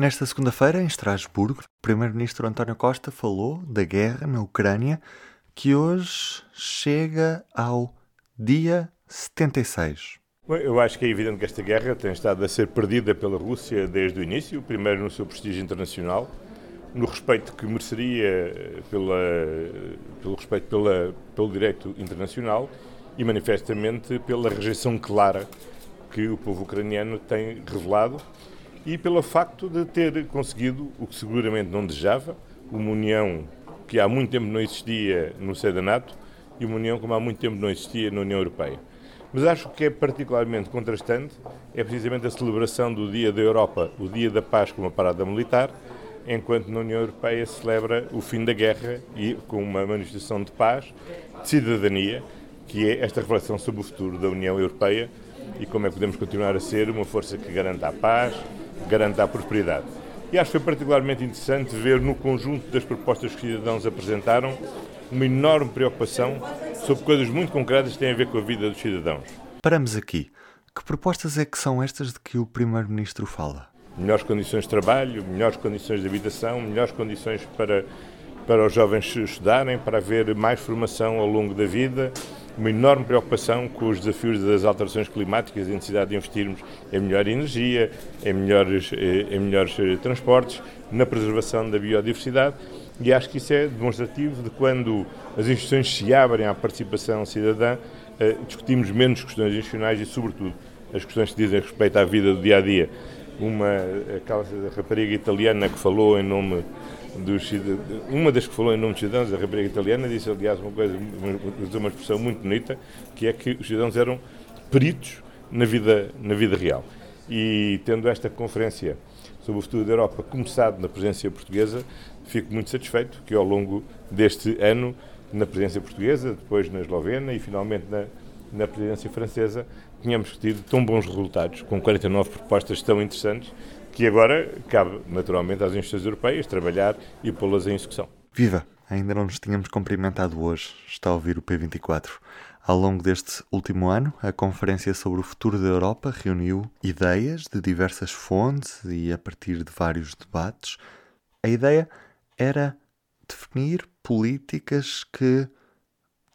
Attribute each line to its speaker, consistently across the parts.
Speaker 1: Nesta segunda-feira, em Estrasburgo, o primeiro-ministro António Costa falou da guerra na Ucrânia, que hoje chega ao dia 76.
Speaker 2: Eu acho que é evidente que esta guerra tem estado a ser perdida pela Rússia desde o início, primeiro no seu prestígio internacional, no respeito que mereceria eh, pela, pelo respeito pela, pelo direito internacional e manifestamente pela rejeição clara que o povo ucraniano tem revelado e pelo facto de ter conseguido o que seguramente não desejava, uma união que há muito tempo não existia no seio da NATO e uma união como há muito tempo não existia na União Europeia. Mas acho que é particularmente contrastante é precisamente a celebração do Dia da Europa, o Dia da Paz com uma parada militar, enquanto na União Europeia se celebra o fim da guerra e com uma manifestação de paz, de cidadania, que é esta reflexão sobre o futuro da União Europeia e como é que podemos continuar a ser uma força que garanta a paz, garanta a prosperidade. E acho que foi particularmente interessante ver no conjunto das propostas que os cidadãos apresentaram uma enorme preocupação sobre coisas muito concretas que têm a ver com a vida dos cidadãos.
Speaker 1: Paramos aqui. Que propostas é que são estas de que o Primeiro-Ministro fala?
Speaker 2: Melhores condições de trabalho, melhores condições de habitação, melhores condições para, para os jovens estudarem, para haver mais formação ao longo da vida, uma enorme preocupação com os desafios das alterações climáticas e a necessidade de investirmos em melhor energia, em melhores, eh, em melhores eh, transportes, na preservação da biodiversidade e acho que isso é demonstrativo de quando as instituições se abrem à participação cidadã, eh, discutimos menos questões institucionais e, sobretudo, as questões que dizem respeito à vida do dia a dia. Uma, aquela rapariga italiana que falou em nome dos uma das que falou em nome dos cidadãos, a rapariga italiana, disse aliás uma coisa, uma expressão muito bonita, que é que os cidadãos eram peritos na vida, na vida real. E tendo esta conferência sobre o futuro da Europa começado na presença portuguesa, fico muito satisfeito que ao longo deste ano, na presidência portuguesa, depois na eslovena e finalmente na, na presidência francesa, tínhamos tido tão bons resultados, com 49 propostas tão interessantes, que agora cabe naturalmente às instituições europeias trabalhar e pô-las em execução.
Speaker 1: Viva! Ainda não nos tínhamos cumprimentado hoje. Está a ouvir o P24. Ao longo deste último ano, a Conferência sobre o Futuro da Europa reuniu ideias de diversas fontes e a partir de vários debates. A ideia era definir políticas que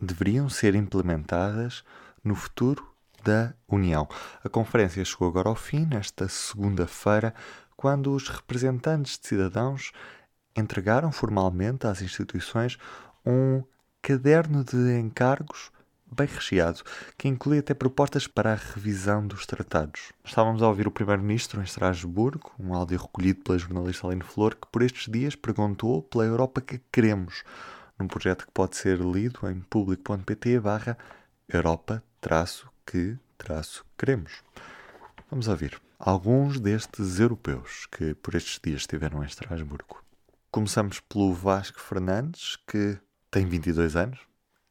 Speaker 1: deveriam ser implementadas no futuro da União. A conferência chegou agora ao fim, nesta segunda-feira, quando os representantes de cidadãos entregaram formalmente às instituições um caderno de encargos bem recheado, que inclui até propostas para a revisão dos tratados. Estávamos a ouvir o Primeiro-Ministro em Estrasburgo, um áudio recolhido pela jornalista Aline Flor, que por estes dias perguntou pela Europa que queremos, num projeto que pode ser lido em público.pt barra Europa que queremos. Vamos ouvir alguns destes europeus que por estes dias estiveram em Estrasburgo. Começamos pelo Vasco Fernandes, que tem 22 anos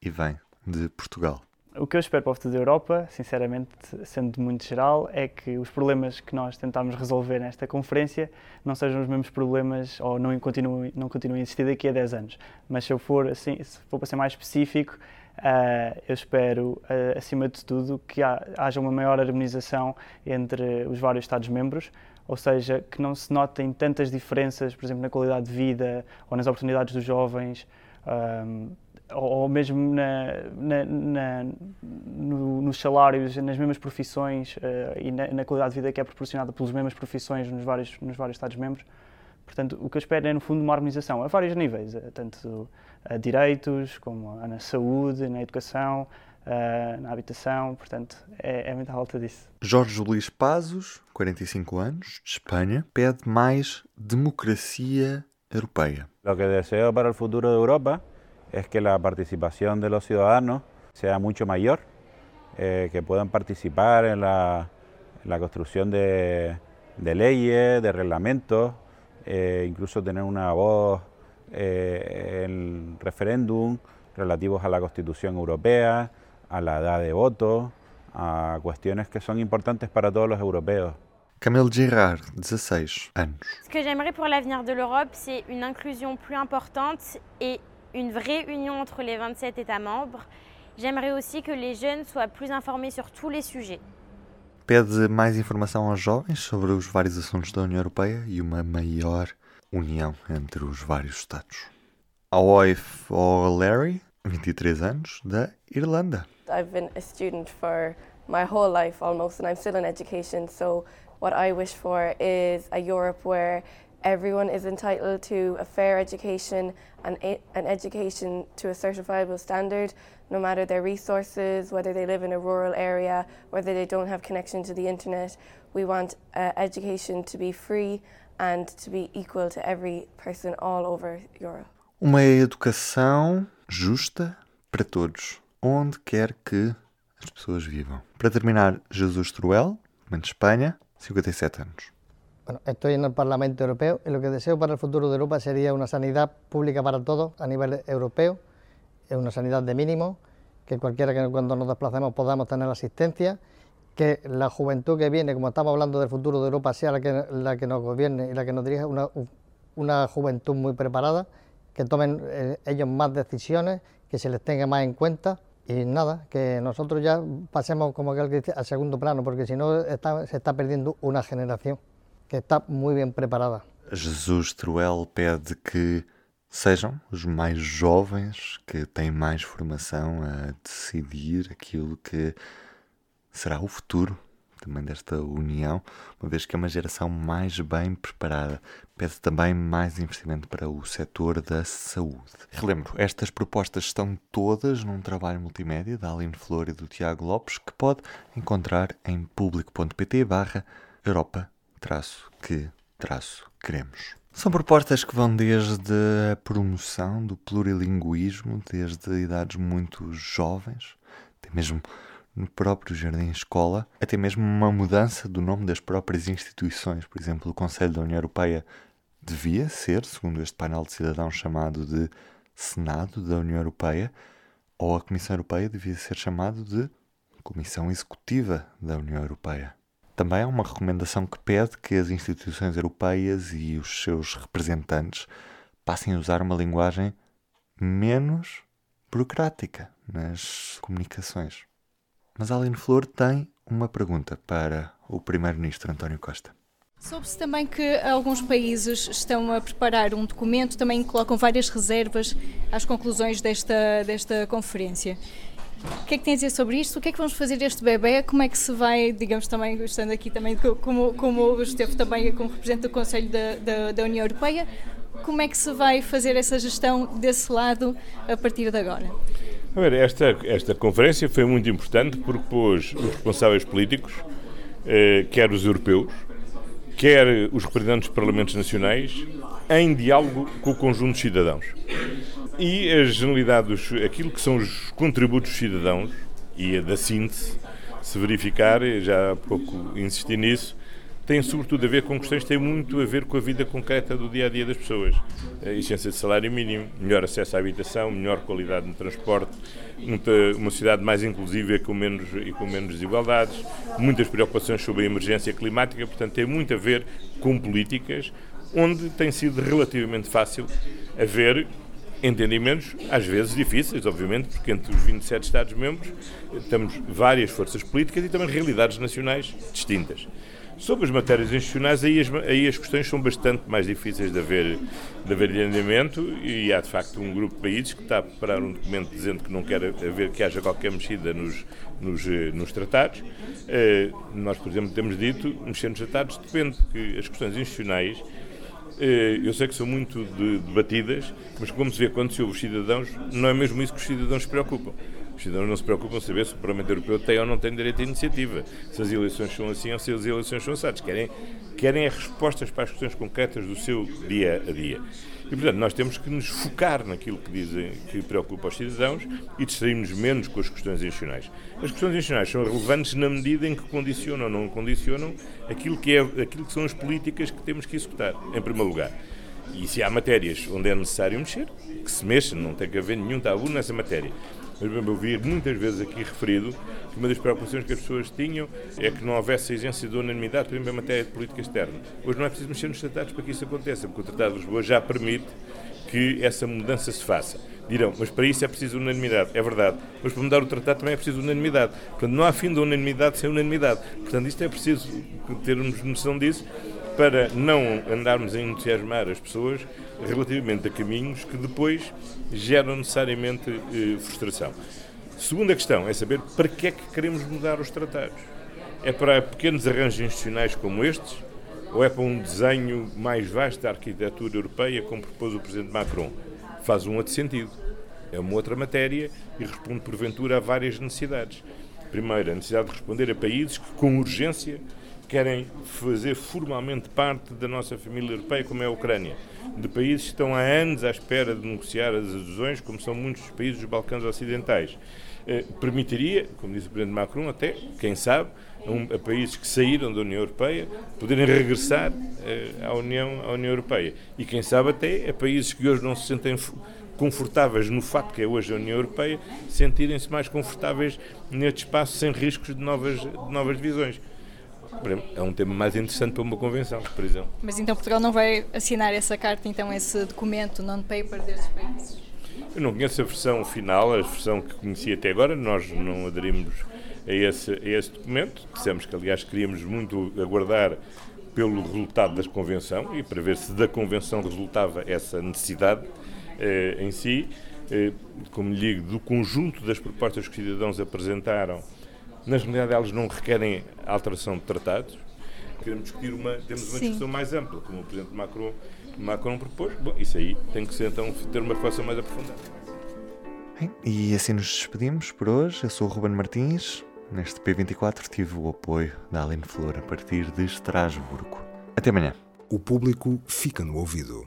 Speaker 1: e vem de Portugal.
Speaker 3: O que eu espero para o futuro da Europa, sinceramente, sendo muito geral, é que os problemas que nós tentámos resolver nesta conferência não sejam os mesmos problemas ou não continuem, não continuem a existir daqui a 10 anos. Mas se eu for, assim, se for para ser mais específico, uh, eu espero, uh, acima de tudo, que haja uma maior harmonização entre os vários Estados-membros, ou seja, que não se notem tantas diferenças, por exemplo, na qualidade de vida ou nas oportunidades dos jovens. Um, ah, ou mesmo na, na, na, no, nos salários, nas mesmas profissões uh, e na, na, qualidade de vida que é proporcionada pelas mesmas profissões nos vários, nos vários Estados-membros. Portanto, o que eu espero é, no fundo, uma harmonização a vários níveis, tanto a direitos, como na saúde, na educação, na habitação. Portanto, é, é muito à volta disso.
Speaker 1: Jorge Luís Pazos, 45 anos, de Espanha, pede mais democracia europeia.
Speaker 4: O que desejo para o futuro da Europa es que la participación de los ciudadanos sea mucho mayor, eh, que puedan participar en la, en la construcción de, de, leyes, de reglamentos, eh, incluso tener una voz eh, en referéndum relativos a la Constitución Europea, a la edad de voto, a cuestiones que son importantes para todos los europeos.
Speaker 1: Camille Girard, 16 años.
Speaker 5: Ce que j'aimerais pour l'avenir de l'Europe, c'est une inclusion plus importante et une vraie union entre les 27 États membres. J'aimerais aussi que les jeunes soient plus informés sur tous les sujets.
Speaker 1: Pede mais informação aos jovens sobre os vários assuntos da União Europeia e uma maior união entre os vários Estados. A wife O'Leary, 23 anos, da Irlanda.
Speaker 6: I've been a student for my whole life almost, and I'm still in education. So, what I wish for is a Europe where everyone is entitled to a fair education and an education to a certifiable standard, no matter their resources, whether they live in a rural area, whether they don't have connection to the internet. We want uh, education to be free and to be equal to every person all over Europe.
Speaker 1: Uma educação justa para todos, onde quer que as pessoas vivam. Para terminar, Jesus Truel, de Espanha, 57 anos.
Speaker 7: Bueno, estoy en el Parlamento Europeo y lo que deseo para el futuro de Europa sería una sanidad pública para todos a nivel europeo, una sanidad de mínimo, que cualquiera que cuando nos desplacemos podamos tener asistencia, que la juventud que viene, como estamos hablando del futuro de Europa, sea la que, la que nos gobierne y la que nos dirija, una, juventud muy preparada, que tomen eh, ellos más decisiones, que se les tenga más en cuenta y nada, que nosotros ya pasemos como que al segundo plano, porque si no está, se está perdiendo una generación. Que está muito bem preparada.
Speaker 1: Jesus Truel pede que sejam os mais jovens que têm mais formação a decidir aquilo que será o futuro também desta união, uma vez que é uma geração mais bem preparada. Pede também mais investimento para o setor da saúde. Relembro, estas propostas estão todas num trabalho multimédia da Aline Flor e do Tiago Lopes que pode encontrar em público.pt barra Europa traço que traço queremos. São propostas que vão desde a promoção do plurilinguismo, desde idades muito jovens, até mesmo no próprio jardim escola, até mesmo uma mudança do nome das próprias instituições. Por exemplo, o Conselho da União Europeia devia ser, segundo este painel de cidadãos chamado de Senado da União Europeia, ou a Comissão Europeia devia ser chamado de Comissão Executiva da União Europeia. Também há uma recomendação que pede que as instituições europeias e os seus representantes passem a usar uma linguagem menos burocrática nas comunicações. Mas Aline Flor tem uma pergunta para o Primeiro-Ministro António Costa.
Speaker 8: Soube-se também que alguns países estão a preparar um documento, também colocam várias reservas às conclusões desta, desta conferência. O que é que tem a dizer sobre isto? O que é que vamos fazer deste bebê? Como é que se vai, digamos também, estando aqui também como, como esteve também como representante do Conselho da, da, da União Europeia, como é que se vai fazer essa gestão desse lado a partir de agora?
Speaker 2: A ver, esta, esta conferência foi muito importante porque pôs os responsáveis políticos, eh, quer os europeus, quer os representantes dos parlamentos nacionais, em diálogo com o conjunto de cidadãos. E a generalidade dos, aquilo que são os contributos dos cidadãos e a da síntese, se verificar, já há pouco insisti nisso, tem sobretudo a ver com questões que têm muito a ver com a vida concreta do dia a dia das pessoas. A essência de salário mínimo, melhor acesso à habitação, melhor qualidade no transporte, uma cidade mais inclusiva com menos, e com menos desigualdades, muitas preocupações sobre a emergência climática, portanto, tem muito a ver com políticas onde tem sido relativamente fácil haver entendimentos, às vezes difíceis, obviamente, porque entre os 27 Estados-membros temos várias forças políticas e também realidades nacionais distintas. Sobre as matérias institucionais, aí as, aí as questões são bastante mais difíceis de haver, de haver e há de facto um grupo de países que está a preparar um documento dizendo que não quer haver, que haja qualquer mexida nos, nos, eh, nos tratados. Eh, nós, por exemplo, temos dito, mexer nos tratados depende, que as questões institucionais eh, eu sei que são muito debatidas, mas como se vê quando se ouve os cidadãos, não é mesmo isso que os cidadãos se preocupam. Os cidadãos não se preocupam em saber se o Parlamento Europeu tem ou não tem direito à iniciativa, se as eleições são assim ou se as eleições são assadas. Querem, querem as respostas para as questões concretas do seu dia a dia. E, portanto, nós temos que nos focar naquilo que dizem que preocupa os cidadãos e distrairmos menos com as questões institucionais. As questões institucionais são relevantes na medida em que condicionam ou não condicionam aquilo que, é, aquilo que são as políticas que temos que executar, em primeiro lugar. E se há matérias onde é necessário mexer, que se mexa, não tem que haver nenhum tabu nessa matéria. Mas eu vi muitas vezes aqui referido que uma das preocupações que as pessoas tinham é que não houvesse exigência de unanimidade, por exemplo, em matéria de política externa. Hoje não é preciso mexer nos tratados para que isso aconteça, porque o Tratado de Lisboa já permite que essa mudança se faça. Dirão, mas para isso é preciso unanimidade. É verdade. Mas para mudar o tratado também é preciso unanimidade. Portanto, não há fim da unanimidade sem unanimidade. Portanto, isto é preciso termos noção disso para não andarmos a entusiasmar as pessoas relativamente a caminhos que depois geram necessariamente eh, frustração. Segunda questão é saber para que é que queremos mudar os tratados. É para pequenos arranjos institucionais como estes ou é para um desenho mais vasto da arquitetura europeia, como propôs o Presidente Macron? Faz um outro sentido. É uma outra matéria e responde, porventura, a várias necessidades. Primeiro, a necessidade de responder a países que, com urgência, querem fazer formalmente parte da nossa família europeia, como é a Ucrânia. De países que estão há anos à espera de negociar as adesões, como são muitos países dos Balcãs Ocidentais. Eh, permitiria, como disse o Presidente Macron, até, quem sabe, a, um, a, países que saíram da União Europeia poderem regressar eh, à, União, à União Europeia. E quem sabe até a países que hoje não se sentem confortáveis no fato que é hoje a União Europeia, sentirem-se mais confortáveis neste espaço sem riscos de novas, de novas divisões. É um tema mais interessante para uma convenção, por exemplo.
Speaker 8: Mas então Portugal não vai assinar essa carta, então esse documento, non-paper desses países?
Speaker 2: Eu não conheço a versão final, a versão que conheci até agora, nós não aderimos a esse, a esse documento. Dissemos que, aliás, queríamos muito aguardar pelo resultado da convenção e para ver se da convenção resultava essa necessidade eh, em si. Eh, como lhe digo, do conjunto das propostas que os cidadãos apresentaram, na realidade elas não requerem alteração de tratados. Queremos discutir uma, temos uma Sim. discussão mais ampla, como o Presidente Macron, Macron propôs. Bom, isso aí tem que ser então ter uma reflexão mais aprofundada.
Speaker 1: Bem, e assim nos despedimos por hoje. Eu sou o Ruben Martins. Neste P24 tive o apoio da Aline Flor a partir de Estrasburgo. Até amanhã.
Speaker 9: O público fica no ouvido.